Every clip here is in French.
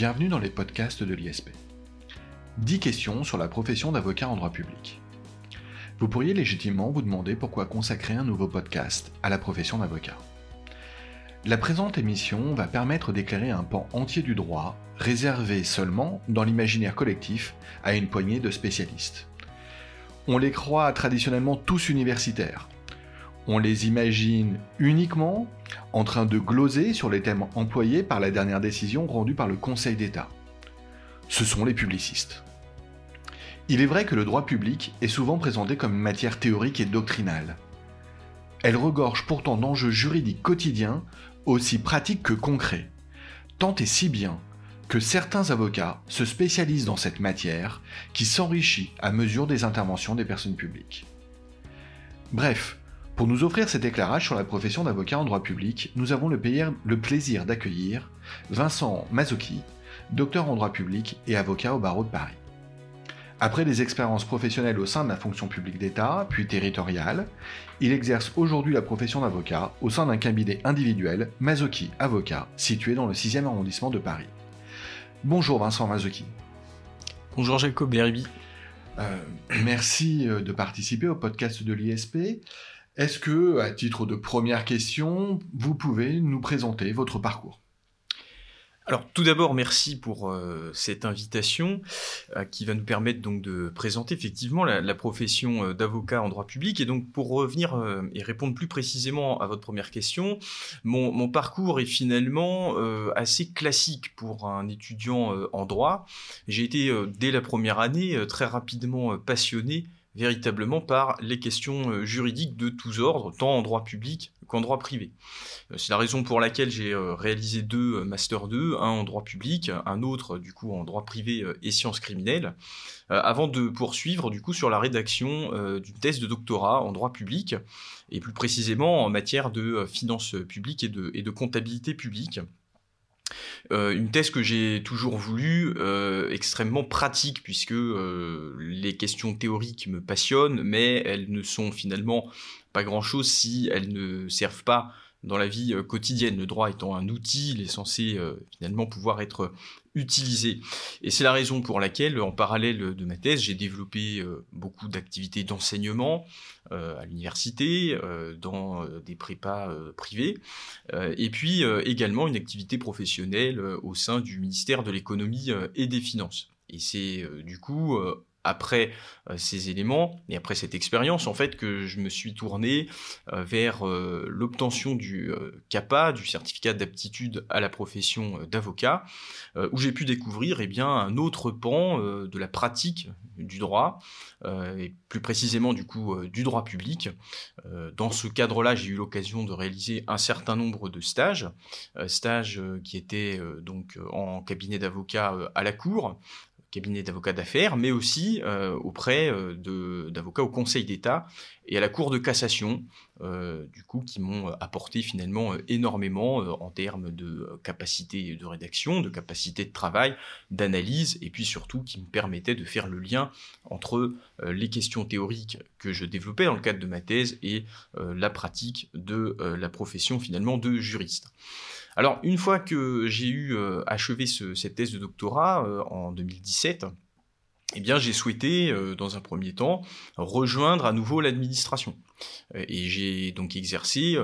Bienvenue dans les podcasts de l'ISP. 10 questions sur la profession d'avocat en droit public. Vous pourriez légitimement vous demander pourquoi consacrer un nouveau podcast à la profession d'avocat. La présente émission va permettre d'éclairer un pan entier du droit, réservé seulement, dans l'imaginaire collectif, à une poignée de spécialistes. On les croit traditionnellement tous universitaires, on les imagine uniquement en train de gloser sur les thèmes employés par la dernière décision rendue par le Conseil d'État. Ce sont les publicistes. Il est vrai que le droit public est souvent présenté comme une matière théorique et doctrinale. Elle regorge pourtant d'enjeux juridiques quotidiens aussi pratiques que concrets, tant et si bien que certains avocats se spécialisent dans cette matière qui s'enrichit à mesure des interventions des personnes publiques. Bref, pour nous offrir cet éclairage sur la profession d'avocat en droit public, nous avons le, plaisir d'accueillir Vincent Mazzocchi, docteur en droit public et avocat au barreau de Paris. Après des expériences professionnelles au sein de la fonction publique d'État, puis territoriale, il exerce aujourd'hui la profession d'avocat au sein d'un cabinet individuel, Mazzocchi Avocat, situé dans le 6e arrondissement de Paris. Bonjour Vincent Mazzocchi. Bonjour Jacob Berbi. Euh, merci euh, de participer au podcast de l'ISP. Est-ce que, à titre de première question, vous pouvez nous présenter votre parcours? Alors tout d'abord, merci pour euh, cette invitation euh, qui va nous permettre donc de présenter effectivement la, profession euh, d'avocat en droit public. Et donc pour revenir et répondre plus précisément à votre première question, mon, mon parcours est finalement assez classique pour un étudiant en droit. J'ai été dès la première année très rapidement passionné véritablement par les questions euh, juridiques de tous ordres, tant en droit public qu'en droit privé. Euh, c'est la raison pour laquelle j'ai euh, réalisé deux Master 2, un en droit public, un autre du coup en droit privé et sciences criminelles, avant de poursuivre du coup sur la rédaction d'une thèse de doctorat en droit public, et plus précisément en matière de finances publiques et de, et de comptabilité publique. Euh, une thèse que j'ai toujours voulu, euh, extrêmement pratique, puisque euh, les questions théoriques me passionnent, mais elles ne sont finalement pas grand-chose si elles ne servent pas dans la vie quotidienne. Le droit étant un outil, il est censé finalement pouvoir être utilisé. Et c'est la raison pour laquelle, en parallèle de ma thèse, j'ai développé euh, beaucoup d'activités d'enseignement euh, à l'université, euh, dans des prépas privés, et puis également une activité professionnelle au sein du ministère de l'économie et des finances. Et c'est du coup après euh, ces éléments et après cette expérience, en fait, que je me suis tourné euh, vers euh, l'obtention du CAPA, du certificat d'aptitude à la profession d'avocat, où j'ai pu découvrir eh bien, un autre pan de la pratique du droit, et plus précisément du coup du droit public. dans ce cadre-là, j'ai eu l'occasion de réaliser un certain nombre de stages, stages qui étaient donc en cabinet d'avocat à la cour, cabinet d'avocats d'affaires, mais aussi euh, auprès euh, d'avocats au Conseil d'État et à la Cour de cassation, euh, du coup, qui m'ont apporté finalement énormément en termes de capacité de rédaction, de capacité de travail, d'analyse, et puis surtout qui me permettaient de faire le lien entre les questions théoriques que je développais dans le cadre de ma thèse et la pratique de la profession finalement de juriste. Alors, une fois que j'ai eu euh, achevé cette thèse de doctorat euh, en 2017, eh bien, j'ai souhaité, euh, dans un premier temps, rejoindre à nouveau l'administration. Et j'ai donc exercé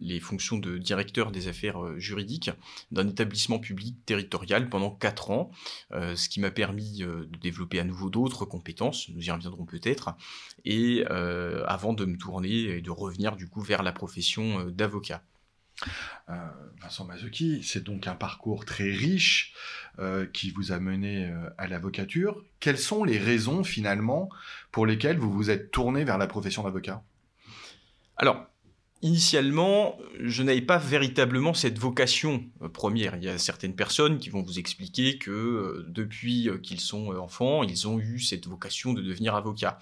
les, fonctions de directeur des affaires juridiques d'un établissement public territorial pendant quatre ans, ce qui m'a permis de développer à nouveau d'autres compétences, nous y reviendrons peut-être, et avant de me tourner et de revenir du coup vers la profession d'avocat. Euh, Vincent Mazuki, c'est donc un parcours très riche euh, qui vous a mené euh, à l'avocature. Quelles sont les raisons finalement pour lesquelles vous vous êtes tourné vers la profession d'avocat? Alors, Initialement, je n'avais pas véritablement cette vocation première. Il y a certaines personnes qui vont vous expliquer que depuis qu'ils sont enfants, ils ont eu cette vocation de devenir avocat.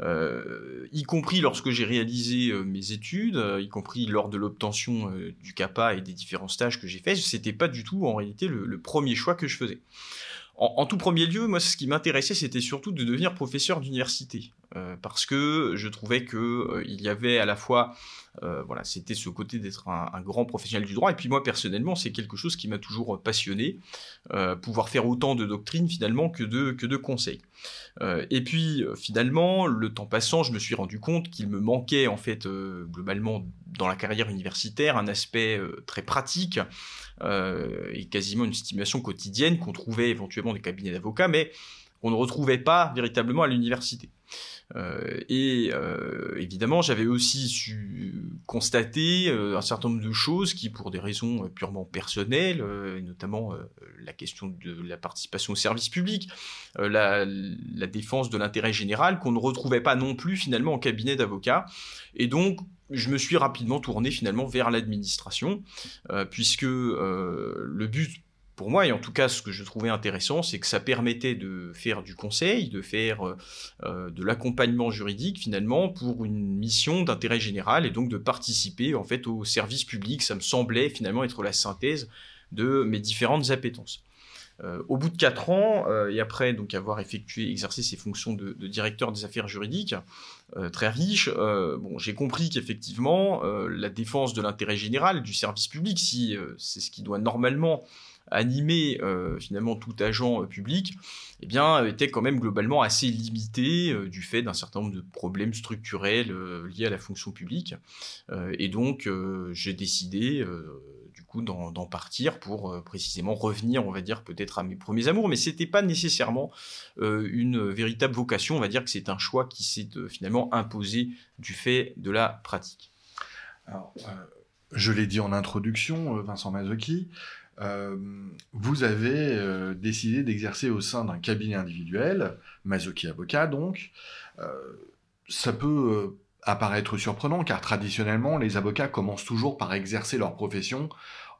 Euh, y compris lorsque j'ai réalisé euh, mes études, euh, y compris lors de l'obtention du CAPA et des différents stages que j'ai faits, c'était pas du tout en réalité le, premier choix que je faisais. En, tout premier lieu, moi, ce qui m'intéressait, c'était surtout de devenir professeur d'université. Parce que je trouvais que il y avait à la fois voilà, c'était ce côté d'être un, grand professionnel du droit. Et puis moi, personnellement, c'est quelque chose qui m'a toujours passionné, pouvoir faire autant de doctrine finalement que de, que de conseils. et puis finalement, le temps passant, je me suis rendu compte qu'il me manquait en fait globalement dans la carrière universitaire un aspect très pratique et quasiment une stimulation quotidienne qu'on trouvait éventuellement des cabinets d'avocats, mais qu'on ne retrouvait pas véritablement à l'université. Euh, et euh, évidemment, j'avais aussi su constater euh, un certain nombre de choses qui, pour des raisons purement personnelles, notamment la question de la participation au service public, la, la, défense de l'intérêt général, qu'on ne retrouvait pas non plus finalement en cabinet d'avocat. Et donc, je me suis rapidement tourné finalement vers l'administration, puisque le but pour moi, et en tout cas ce que je trouvais intéressant, c'est que ça permettait de faire du conseil, de faire euh, euh, de l'accompagnement juridique finalement pour une mission d'intérêt général et donc de participer en fait au service public. Ça me semblait finalement être la synthèse de mes différentes appétences. Euh, au bout de quatre ans, et après donc avoir effectué, exercé ces fonctions de, directeur des affaires juridiques, très riche, bon, j'ai compris qu'effectivement, la défense de l'intérêt général, du service public, si c'est ce qui doit normalement animer euh, finalement tout agent euh, public, eh bien, était quand même globalement assez limité euh, du fait d'un certain nombre de problèmes structurels liés à la fonction publique. et donc, j'ai décidé du coup d'en partir pour précisément revenir, on va dire, peut-être à mes premiers amours, mais c'était pas nécessairement une véritable vocation. On va dire que c'est un choix qui s'est finalement imposé du fait de la pratique. je l'ai dit en introduction, Vincent Mazzocchi, euh, vous avez euh, décidé d'exercer au sein d'un cabinet individuel, Mazoki Avocat donc. Euh, ça peut apparaître surprenant car traditionnellement, les avocats commencent toujours par exercer leur profession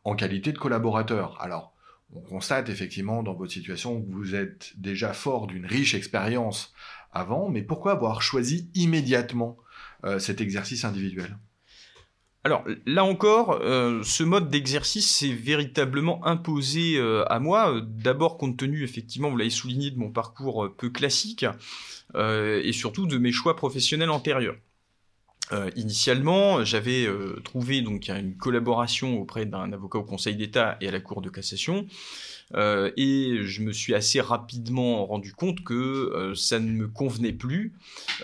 en qualité de collaborateur. Alors, on constate effectivement dans votre situation que vous êtes déjà fort d'une riche expérience avant, mais pourquoi avoir choisi immédiatement cet exercice individuel? Alors là encore, euh, ce mode d'exercice s'est véritablement imposé euh, à moi, d'abord compte tenu, effectivement, vous l'avez souligné, de mon parcours euh, peu classique, et surtout de mes choix professionnels antérieurs. initialement, j'avais trouvé donc une collaboration auprès d'un avocat au Conseil d'État et à la Cour de cassation, euh, et je me suis assez rapidement rendu compte que euh, ça ne me convenait plus,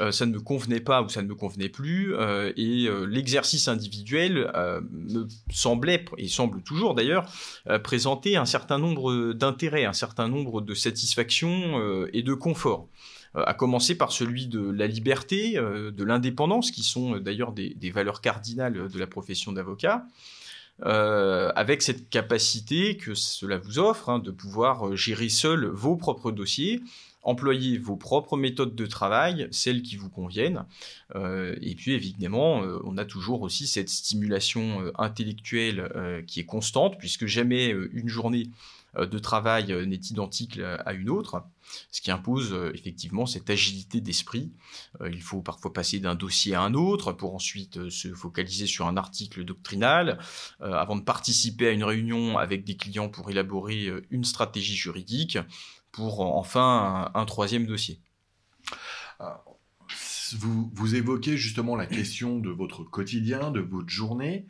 euh, ça ne me convenait pas ou ça ne me convenait plus, et l'exercice individuel me semblait, et semble toujours d'ailleurs, présenter un certain nombre d'intérêts, un certain nombre de satisfactions et de confort à commencer par celui de la liberté, de l'indépendance, qui sont d'ailleurs des, valeurs cardinales de la profession d'avocat, euh, avec cette capacité que cela vous offre hein, de pouvoir euh, gérer seul vos propres dossiers, employer vos propres méthodes de travail, celles qui vous conviennent. Euh, et puis évidemment, on a toujours aussi cette stimulation intellectuelle qui est constante, puisque jamais une journée de travail euh, n'est identique à une autre, ce qui impose euh, effectivement cette agilité d'esprit. Il faut parfois passer d'un dossier à un autre pour ensuite se focaliser sur un article doctrinal, avant de participer à une réunion avec des clients pour élaborer une stratégie juridique, pour enfin un, troisième dossier. Vous, évoquez justement la question de votre quotidien, de votre journée.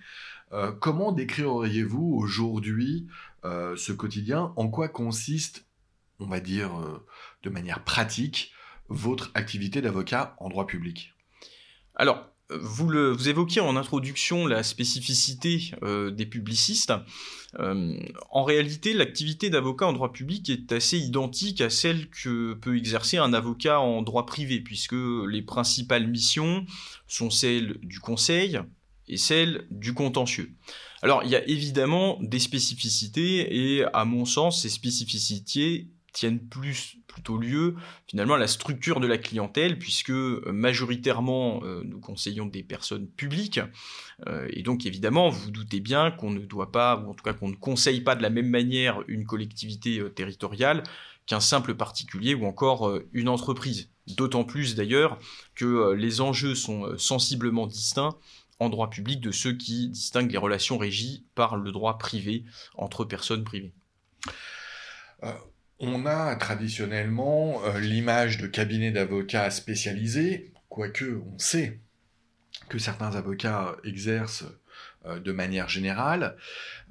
comment décririez-vous aujourd'hui euh, ce quotidien, en quoi consiste, on va dire euh, de manière pratique, votre activité d'avocat en droit public? Alors, vous, évoquiez en introduction la spécificité euh, des publicistes. en réalité, l'activité d'avocat en droit public est assez identique à celle que peut exercer un avocat en droit privé, puisque les principales missions sont celles du conseil et celles du contentieux. Alors, il y a évidemment des spécificités, et à mon sens, ces spécificités tiennent plus plutôt lieu finalement à la structure de la clientèle puisque euh, majoritairement euh, nous conseillons des personnes publiques euh, et donc évidemment vous, vous doutez bien qu'on ne doit pas ou en tout cas qu'on ne conseille pas de la même manière une collectivité territoriale qu'un simple particulier ou encore une entreprise d'autant plus d'ailleurs que les enjeux sont sensiblement distincts en droit public de ceux qui distinguent les relations régies par le droit privé entre personnes privées. On a traditionnellement euh, l'image de cabinet d'avocats spécialisés, quoique on sait que certains avocats exercent euh, de manière générale.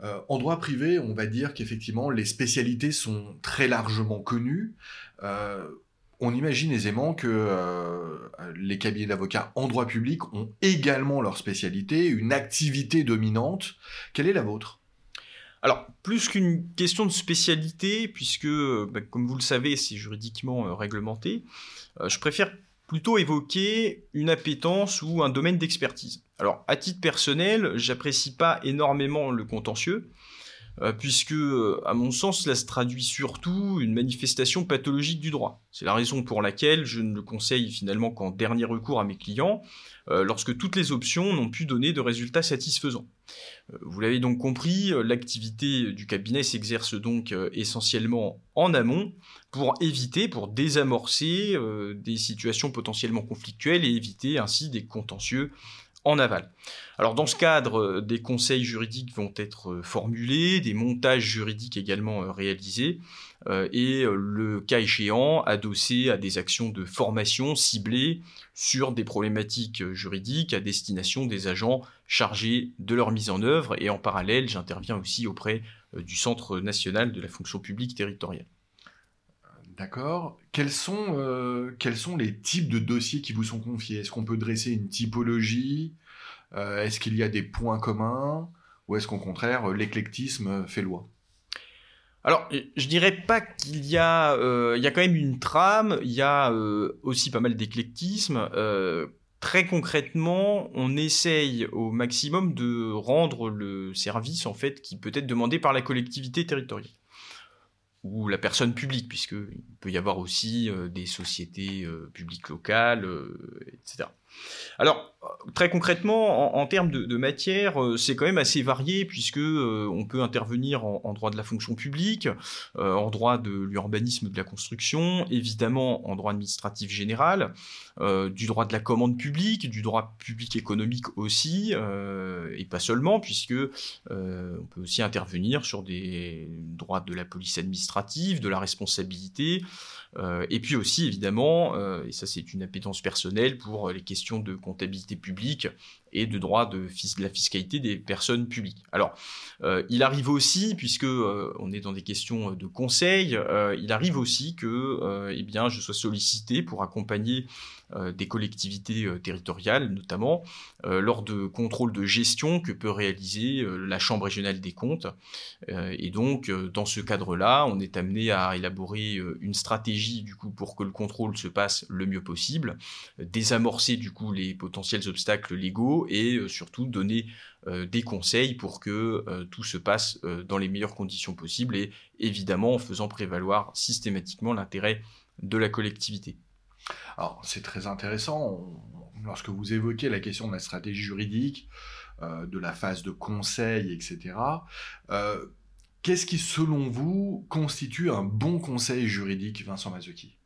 Euh, en droit privé, on va dire qu'effectivement, les spécialités sont très largement connues. On imagine aisément que les cabinets d'avocats en droit public ont également leur spécialité, une activité dominante. Quelle est la vôtre? Alors, plus qu'une question de spécialité, puisque, bah, comme vous le savez, c'est juridiquement réglementé, je préfère plutôt évoquer une appétence ou un domaine d'expertise. Alors, à titre personnel, j'apprécie pas énormément le contentieux, euh, puisque, euh, à mon sens, cela se traduit surtout une manifestation pathologique du droit. C'est la raison pour laquelle je ne le conseille finalement qu'en dernier recours à mes clients, euh, lorsque toutes les options n'ont pu donner de résultats satisfaisants. Vous l'avez donc compris, l'activité du cabinet s'exerce donc essentiellement en amont pour éviter, pour désamorcer des situations potentiellement conflictuelles et éviter ainsi des contentieux en aval. Alors dans ce cadre, euh, des conseils juridiques vont être euh, formulés, des montages juridiques également euh, réalisés, et le cas échéant adossé à des actions de formation ciblées sur des problématiques juridiques à destination des agents chargés de leur mise en œuvre, et en parallèle, j'interviens aussi auprès du Centre national de la fonction publique territoriale. D'accord. Quels sont, euh, quels sont les types de dossiers qui vous sont confiés? Est-ce qu'on peut dresser une typologie? Euh, Est-ce qu'il y a des points communs? Ou est-ce qu'au contraire, l'éclectisme fait loi? Alors, je dirais pas qu'il y a, euh, il y a quand même une trame, il y a aussi pas mal d'éclectisme. très concrètement, on essaye au maximum de rendre le service en fait qui peut être demandé par la collectivité territoriale ou la personne publique, puisqu'il peut y avoir aussi euh, des sociétés euh, publiques locales, euh, etc. Alors, très concrètement, en, termes de, matière, c'est quand même assez varié puisque on peut intervenir en, droit de la fonction publique, en droit de l'urbanisme de la construction, évidemment en droit administratif général, du droit de la commande publique, du droit public économique aussi, et pas seulement, puisque on peut aussi intervenir sur des droits de la police administrative, de la responsabilité, et puis aussi évidemment, et ça c'est une appétence personnelle pour les questions de comptabilité publique et de droit de, la fiscalité des personnes publiques. Alors, euh, il arrive aussi, puisque euh, on est dans des questions de conseil, euh, il arrive aussi que, eh bien, je sois sollicité pour accompagner des collectivités territoriales, notamment lors de contrôles de gestion que peut réaliser la Chambre régionale des comptes. et donc, dans ce cadre-là, on est amené à élaborer une stratégie du coup pour que le contrôle se passe le mieux possible, désamorcer du coup les potentiels obstacles légaux et euh, surtout donner euh, des conseils pour que euh, tout se passe dans les meilleures conditions possibles et évidemment en faisant prévaloir systématiquement l'intérêt de la collectivité. Alors c'est très intéressant, lorsque vous évoquez la question de la stratégie juridique, de la phase de conseil, etc. Qu'est-ce qui, selon vous, constitue un bon conseil juridique, Vincent Mazuki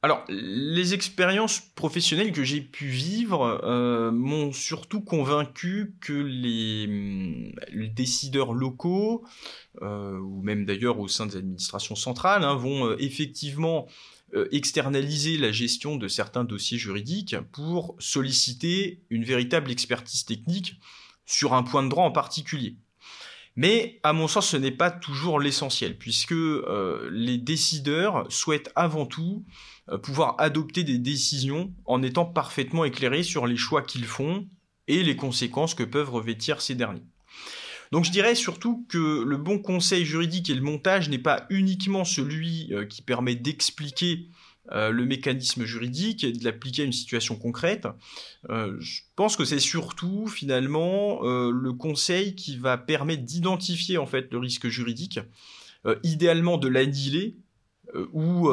alors, les expériences professionnelles que j'ai pu vivre euh, m'ont surtout convaincu que les, hum, décideurs locaux, euh, ou même d'ailleurs au sein des administrations centrales, hein, vont euh, effectivement externaliser la gestion de certains dossiers juridiques pour solliciter une véritable expertise technique sur un point de droit en particulier. Mais à mon sens, ce n'est pas toujours l'essentiel, puisque les décideurs souhaitent avant tout pouvoir adopter des décisions en étant parfaitement éclairés sur les choix qu'ils font et les conséquences que peuvent revêtir ces derniers. Donc je dirais surtout que le bon conseil juridique et le montage n'est pas uniquement celui euh, qui permet d'expliquer euh, le mécanisme juridique et de l'appliquer à une situation concrète. je pense que c'est surtout finalement le conseil qui va permettre d'identifier en fait le risque juridique, idéalement de l'annihiler ou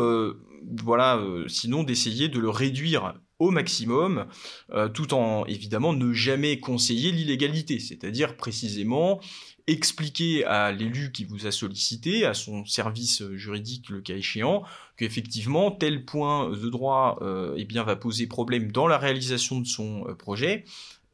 voilà, sinon d'essayer de le réduire au maximum, tout en évidemment ne jamais conseiller l'illégalité, c'est-à-dire précisément expliquer à l'élu qui vous a sollicité, à son service juridique le cas échéant, qu'effectivement tel point de droit euh, eh va poser problème dans la réalisation de son euh, projet,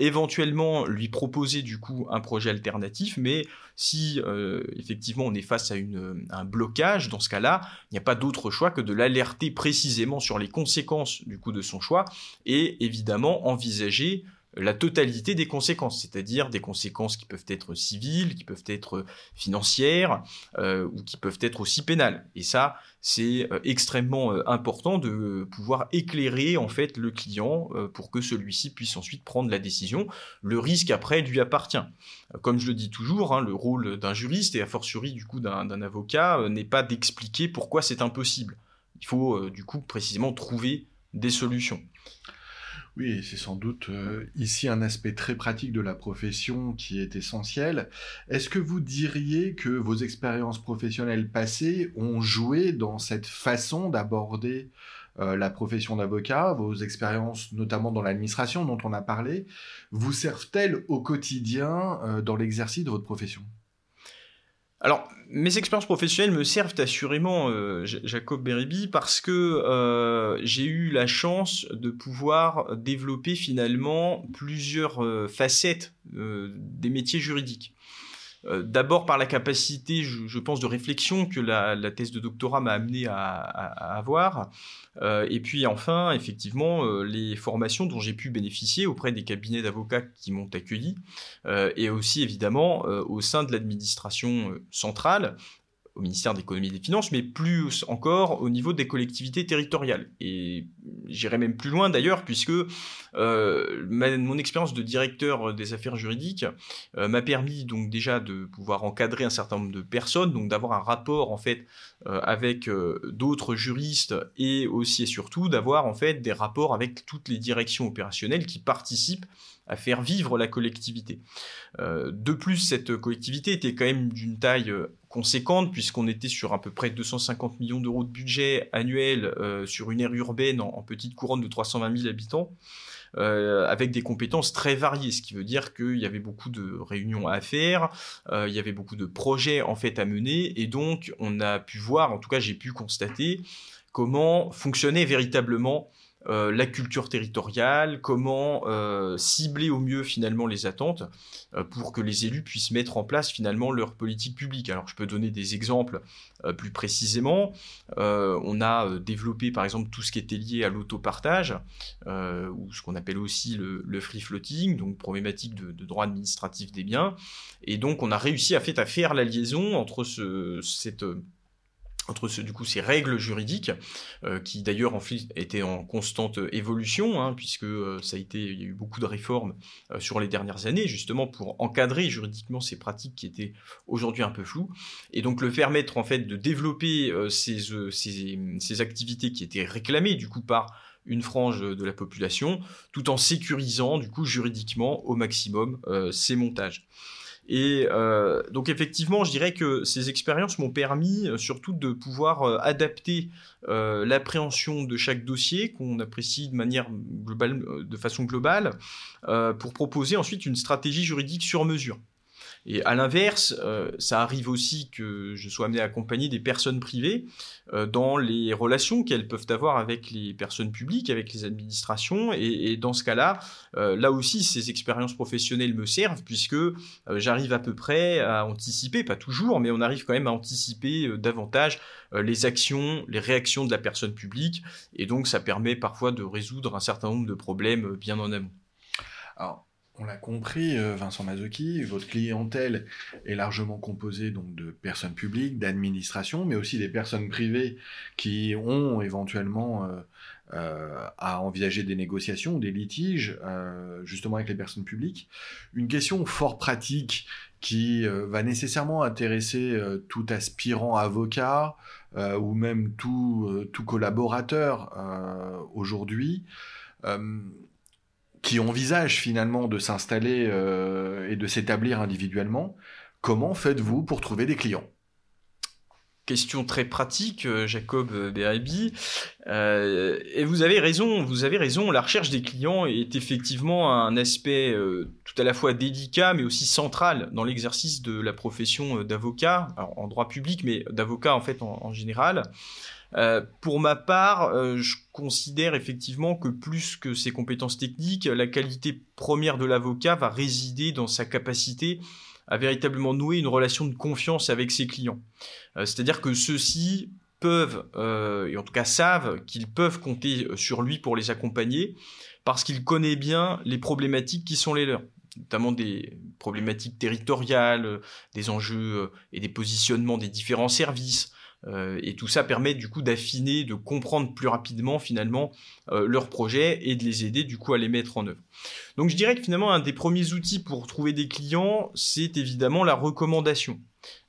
éventuellement lui proposer du coup un projet alternatif, mais si euh, effectivement on est face à, une, un blocage, dans ce cas-là, il n'y a pas d'autre choix que de l'alerter précisément sur les conséquences du coup de son choix et évidemment envisager la totalité des conséquences, c'est-à-dire des conséquences qui peuvent être civiles, qui peuvent être financières euh, ou qui peuvent être aussi pénales. Et ça, c'est euh, extrêmement euh, important de pouvoir éclairer en fait le client pour que celui-ci puisse ensuite prendre la décision. Le risque après lui appartient. Comme je le dis toujours, hein, le rôle d'un juriste et a fortiori du coup d'un avocat n'est pas d'expliquer pourquoi c'est impossible. Il faut du coup précisément trouver des solutions. Oui, c'est sans doute euh, ici un aspect très pratique de la profession qui est essentiel. Est-ce que vous diriez que vos expériences professionnelles passées ont joué dans cette façon d'aborder euh, la profession d'avocat, vos expériences notamment dans l'administration dont on a parlé, vous servent-elles au quotidien euh, dans l'exercice de votre profession? Alors, mes expériences professionnelles me servent assurément, euh, Jacob Beribi, parce que euh, j'ai eu la chance de pouvoir développer finalement plusieurs euh, facettes des métiers juridiques. Euh, d'abord par la capacité, je, pense, de réflexion que la, thèse de doctorat m'a amené à, avoir, euh, et puis enfin, effectivement, euh, les formations dont j'ai pu bénéficier auprès des cabinets d'avocats qui m'ont accueilli, et aussi évidemment au sein de l'administration centrale, ministère de l'économie et des finances, mais plus encore au niveau des collectivités territoriales. Et j'irai même plus loin d'ailleurs, puisque euh, mon expérience de directeur des affaires juridiques euh, m'a permis donc déjà de pouvoir encadrer un certain nombre de personnes, donc d'avoir un rapport en fait euh, avec d'autres juristes et aussi et surtout d'avoir en fait des rapports avec toutes les directions opérationnelles qui participent à faire vivre la collectivité. de plus, cette collectivité était quand même d'une taille conséquente, puisqu'on était sur à peu près 250 millions d'euros de budget annuel euh, sur une aire urbaine en, petite couronne de 320 000 habitants. Euh, avec des compétences très variées, ce qui veut dire qu'il y avait beaucoup de réunions à faire, euh, il y avait beaucoup de projets en fait à mener, et donc on a pu voir, en tout cas j'ai pu constater comment fonctionnait véritablement euh, la culture territoriale, comment euh, cibler au mieux finalement les attentes euh, pour que les élus puissent mettre en place finalement leur politique publique. Alors je peux donner des exemples plus précisément. on a développé par exemple tout ce qui était lié à l'autopartage, ou ce qu'on appelle aussi le, free floating, donc problématique de, droit administratif des biens. Et donc on a réussi à, faire la liaison entre ce, cette entre ce, du coup ces règles juridiques euh, qui d'ailleurs en étaient en constante évolution hein, puisque euh, ça a été il y a eu beaucoup de réformes euh, sur les dernières années justement pour encadrer juridiquement ces pratiques qui étaient aujourd'hui un peu floues et donc le permettre en fait de développer ces, ces, ces, activités qui étaient réclamées du coup par une frange de la population tout en sécurisant du coup juridiquement au maximum ces montages. Et euh, donc effectivement, je dirais que ces expériences m'ont permis euh, surtout de pouvoir euh, adapter l'appréhension de chaque dossier qu'on apprécie de manière globale, de façon globale, pour proposer ensuite une stratégie juridique sur mesure. Et à l'inverse, euh, ça arrive aussi que je sois amené à accompagner des personnes privées euh, dans les relations qu'elles peuvent avoir avec les personnes publiques, avec les administrations. Et, dans ce cas-là, euh, là aussi, ces expériences professionnelles me servent puisque j'arrive à peu près à anticiper, pas toujours, mais on arrive quand même à anticiper davantage les actions, les réactions de la personne publique. Et donc, ça permet parfois de résoudre un certain nombre de problèmes bien en amont. Alors, on l'a compris, euh, Vincent Mazzocchi, votre clientèle est largement composée donc de personnes publiques, d'administrations, mais aussi des personnes privées qui ont éventuellement euh, euh, à envisager des négociations, des litiges, justement avec les personnes publiques. Une question fort pratique qui va nécessairement intéresser tout aspirant avocat ou même tout, tout collaborateur aujourd'hui qui envisagent finalement de s'installer euh, et de s'établir individuellement, comment faites-vous pour trouver des clients? Question très pratique, euh, Jacob Berabi. Euh, et vous avez raison, vous avez raison. La recherche des clients est effectivement un aspect tout à la fois délicat, mais aussi central dans l'exercice de la profession d'avocat, en droit public, mais d'avocat en fait en, général. Pour ma part, je considère effectivement que plus que ses compétences techniques, la qualité première de l'avocat va résider dans sa capacité à véritablement nouer une relation de confiance avec ses clients. Euh, c'est-à-dire que ceux-ci peuvent, euh, et en tout cas savent qu'ils peuvent compter euh, sur lui pour les accompagner, parce qu'il connaît bien les problématiques qui sont les leurs notamment des problématiques territoriales, des enjeux et des positionnements des différents services, euh, et tout ça permet du coup d'affiner, de comprendre plus rapidement finalement euh, leurs projets et de les aider du coup à les mettre en œuvre. Donc je dirais que finalement un des premiers outils pour trouver des clients, c'est évidemment la recommandation.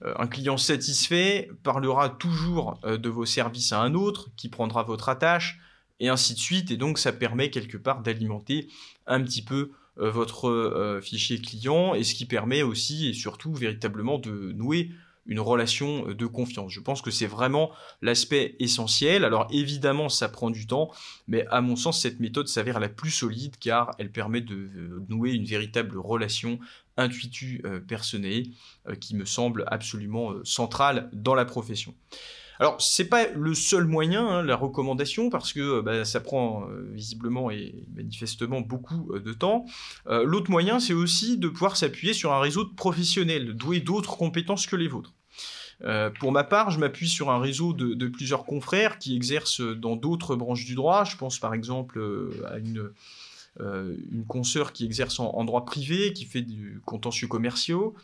Euh, un client satisfait parlera toujours de vos services à un autre qui prendra votre attache et ainsi de suite. Et donc ça permet quelque part d'alimenter un petit peu votre fichier client et ce qui permet aussi et surtout véritablement de nouer une relation euh, de confiance. Je pense que c'est vraiment l'aspect essentiel. Alors évidemment, ça prend du temps, mais à mon sens, cette méthode s'avère la plus solide car elle permet de euh, nouer une véritable relation intuitu euh, qui me semble absolument centrale dans la profession. Alors, c'est pas le seul moyen, hein, la recommandation, parce que euh, bah, ça prend euh, visiblement et manifestement beaucoup euh, de temps. L'autre moyen, c'est aussi de pouvoir s'appuyer sur un réseau de professionnels, doués d'autres compétences que les vôtres. pour ma part, je m'appuie sur un réseau de, plusieurs confrères qui exercent dans d'autres branches du droit. Je pense par exemple à une, une consoeur qui exerce en, droit privé, qui fait du contentieux commerciaux,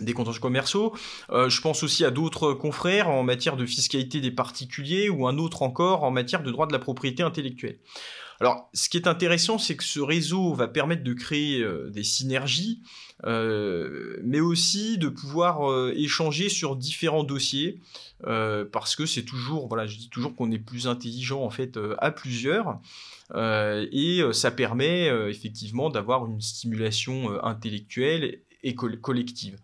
des contentieux commerciaux. Euh, je pense aussi à d'autres confrères en matière de fiscalité des particuliers ou un autre encore en matière de droit de la propriété intellectuelle. Alors, ce qui est intéressant, c'est que ce réseau va permettre de créer euh, des synergies, euh, mais aussi de pouvoir échanger sur différents dossiers, parce que c'est toujours, voilà, je dis toujours qu'on est plus intelligent en fait à plusieurs, et ça permet effectivement d'avoir une stimulation intellectuelle collective.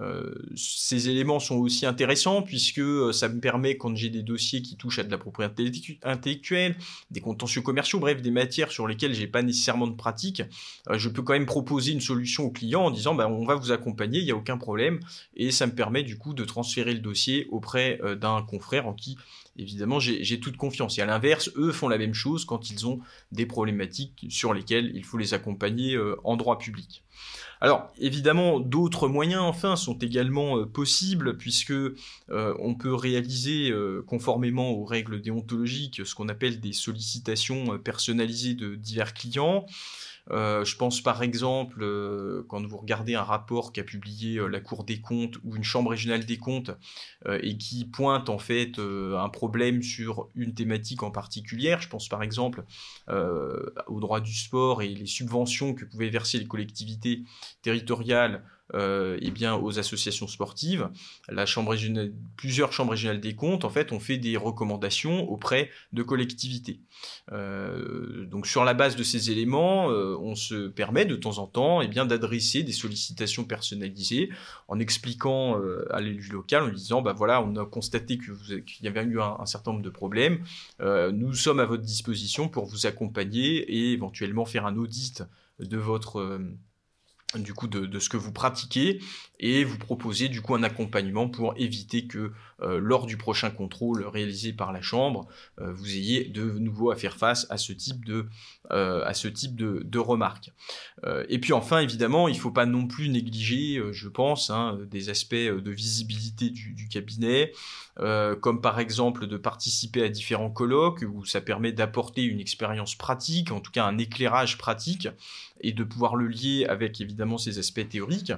Euh, ces éléments sont aussi intéressants puisque euh, ça me permet, quand j'ai des dossiers qui touchent à de la propriété intellectuelle, des contentieux commerciaux, bref, des matières sur lesquelles j'ai pas nécessairement de pratique, euh, je peux quand même proposer une solution au client en disant bah, on va vous accompagner, il n'y a aucun problème, et ça me permet du coup de transférer le dossier auprès d'un confrère en qui évidemment, j'ai toute confiance. Et à l'inverse, eux font la même chose quand ils ont des problématiques sur lesquelles il faut les accompagner en droit public. Alors évidemment, d'autres moyens enfin sont également euh, possibles puisque euh, on peut réaliser euh, conformément aux règles déontologiques ce qu'on appelle des sollicitations personnalisées de divers clients. Euh, je pense par exemple, euh, quand vous regardez un rapport qu'a publié euh, la Cour des comptes ou une Chambre régionale des comptes et qui pointe en fait un problème sur une thématique en particulier, je pense par exemple au droit du sport et les subventions que pouvaient verser les collectivités territoriales euh, eh bien, aux associations sportives. La chambre plusieurs chambres régionales des comptes, en fait, ont fait des recommandations auprès de collectivités. Euh, donc, sur la base de ces éléments, euh, on se permet de temps en temps eh bien, d'adresser des sollicitations personnalisées en expliquant à l'élu local, en lui disant, bah voilà, on a constaté qu'il y avait eu un, certain nombre de problèmes. nous sommes à votre disposition pour vous accompagner et éventuellement faire un audit de votre du coup de, ce que vous pratiquez et vous proposer du coup un accompagnement pour éviter que euh, lors du prochain contrôle réalisé par la chambre euh, vous ayez de nouveau à faire face à ce type de euh, à ce type de, remarques. Et puis enfin évidemment il ne faut pas non plus négliger je pense hein, des aspects de visibilité du, du cabinet comme par exemple de participer à différents colloques où ça permet d'apporter une expérience pratique en tout cas un éclairage pratique et de pouvoir le lier avec évidemment ses aspects théoriques,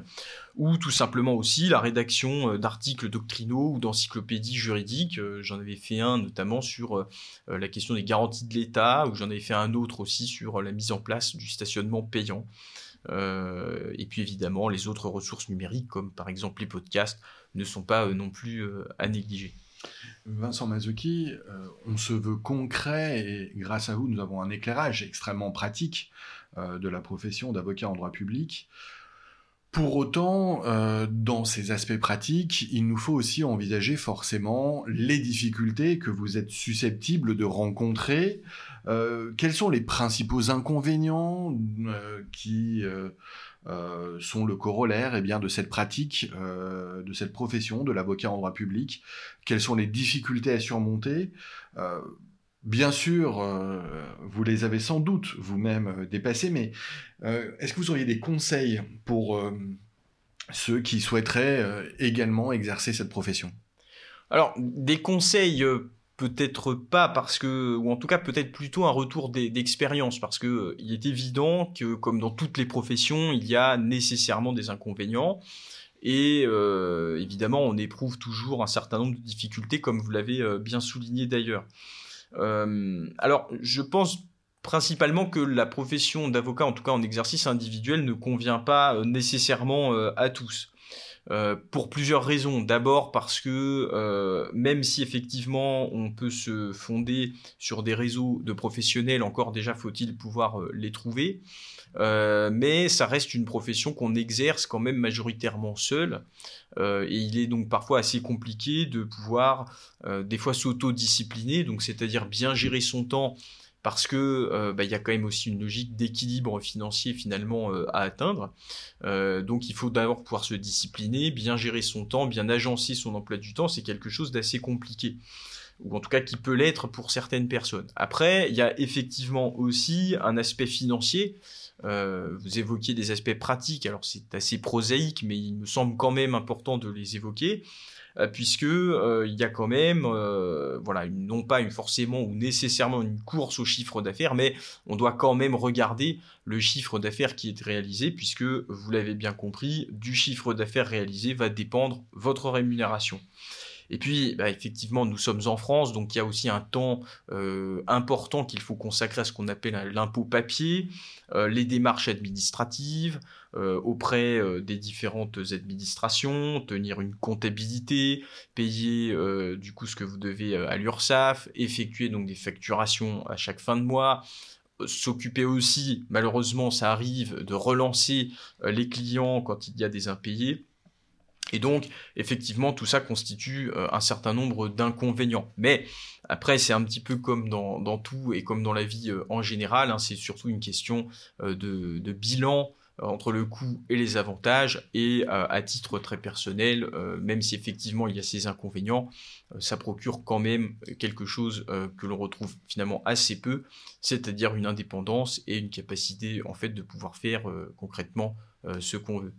ou tout simplement aussi la rédaction euh, d'articles doctrinaux ou d'encyclopédies juridiques. Euh, j'en avais fait un notamment sur euh, la question des garanties de l'État, ou j'en avais fait un autre aussi sur la mise en place du stationnement payant. et puis évidemment, les autres ressources numériques, comme par exemple les podcasts, ne sont pas non plus à négliger. Vincent Mazuki, on se veut concret et grâce à vous, nous avons un éclairage extrêmement pratique de la profession d'avocat en droit public. Pour autant, euh, dans ces aspects pratiques, il nous faut aussi envisager forcément les difficultés que vous êtes susceptibles de rencontrer. Euh, quels sont les principaux inconvénients euh, qui sont le corollaire eh bien, de cette pratique, de cette profession de l'avocat en droit public? Quelles sont les difficultés à surmonter? Bien sûr, euh, vous les avez sans doute vous-même euh, dépassés, mais euh, est-ce que vous auriez des conseils pour ceux qui souhaiteraient également exercer cette profession? Alors, des conseils peut-être pas parce que, ou en tout cas peut-être plutôt un retour d'expérience, parce que est évident que, comme dans toutes les professions, il y a nécessairement des inconvénients. Et évidemment, on éprouve toujours un certain nombre de difficultés, comme vous l'avez bien souligné d'ailleurs. Euh, alors, je pense principalement que la profession d'avocat, en tout cas en exercice individuel, ne convient pas euh, nécessairement euh, à tous. Pour plusieurs raisons. D'abord parce que même si effectivement on peut se fonder sur des réseaux de professionnels, encore déjà faut-il pouvoir les trouver. Euh, mais ça reste une profession qu'on exerce quand même majoritairement seul. Euh, et il est donc parfois assez compliqué de pouvoir euh, des fois s'auto-discipliner, donc c'est-à-dire bien gérer son temps parce que bah, il y a quand même aussi une logique d'équilibre financier finalement à atteindre. donc il faut d'abord pouvoir se discipliner, bien gérer son temps, bien agencer son emploi du temps, c'est quelque chose d'assez compliqué. Ou en tout cas qui peut l'être pour certaines personnes. Après, il y a effectivement aussi un aspect financier. Euh, vous évoquiez des aspects pratiques, alors c'est assez prosaïque, mais il me semble quand même important de les évoquer, euh, puisque euh, il y a quand même, voilà, non pas une, forcément ou nécessairement une course au chiffre d'affaires, mais on doit quand même regarder le chiffre d'affaires qui est réalisé, puisque vous l'avez bien compris, du chiffre d'affaires réalisé va dépendre votre rémunération. Et puis, bah, effectivement, nous sommes en France, donc il y a aussi un temps euh, important qu'il faut consacrer à ce qu'on appelle l'impôt papier, euh, les démarches administratives euh, auprès des différentes administrations, tenir une comptabilité, payer du coup ce que vous devez à l'URSSAF, effectuer donc des facturations à chaque fin de mois, s'occuper aussi, malheureusement ça arrive, de relancer les clients quand il y a des impayés. Et donc, effectivement, tout ça constitue euh, un certain nombre d'inconvénients. Mais après, c'est un petit peu comme dans, tout et comme dans la vie euh, en général, hein, c'est surtout une question euh, de, bilan entre le coût et les avantages. Et à titre très personnel, même si effectivement il y a ces inconvénients, ça procure quand même quelque chose que l'on retrouve finalement assez peu, c'est-à-dire une indépendance et une capacité en fait de pouvoir faire concrètement ce qu'on veut.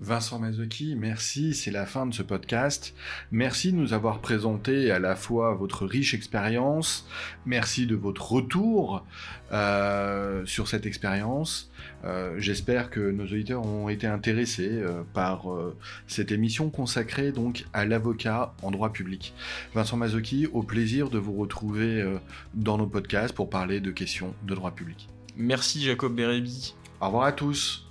Vincent Mazzocchi, merci, c'est la fin de ce podcast. Merci de nous avoir présenté à la fois votre riche expérience, merci de votre retour euh, sur cette expérience. Euh, j'espère que nos auditeurs ont été intéressés euh, par cette émission consacrée donc à l'avocat en droit public. Vincent Mazzocchi, au plaisir de vous retrouver dans nos podcasts pour parler de questions de droit public. Merci Jacob Bérébi. Au revoir à tous.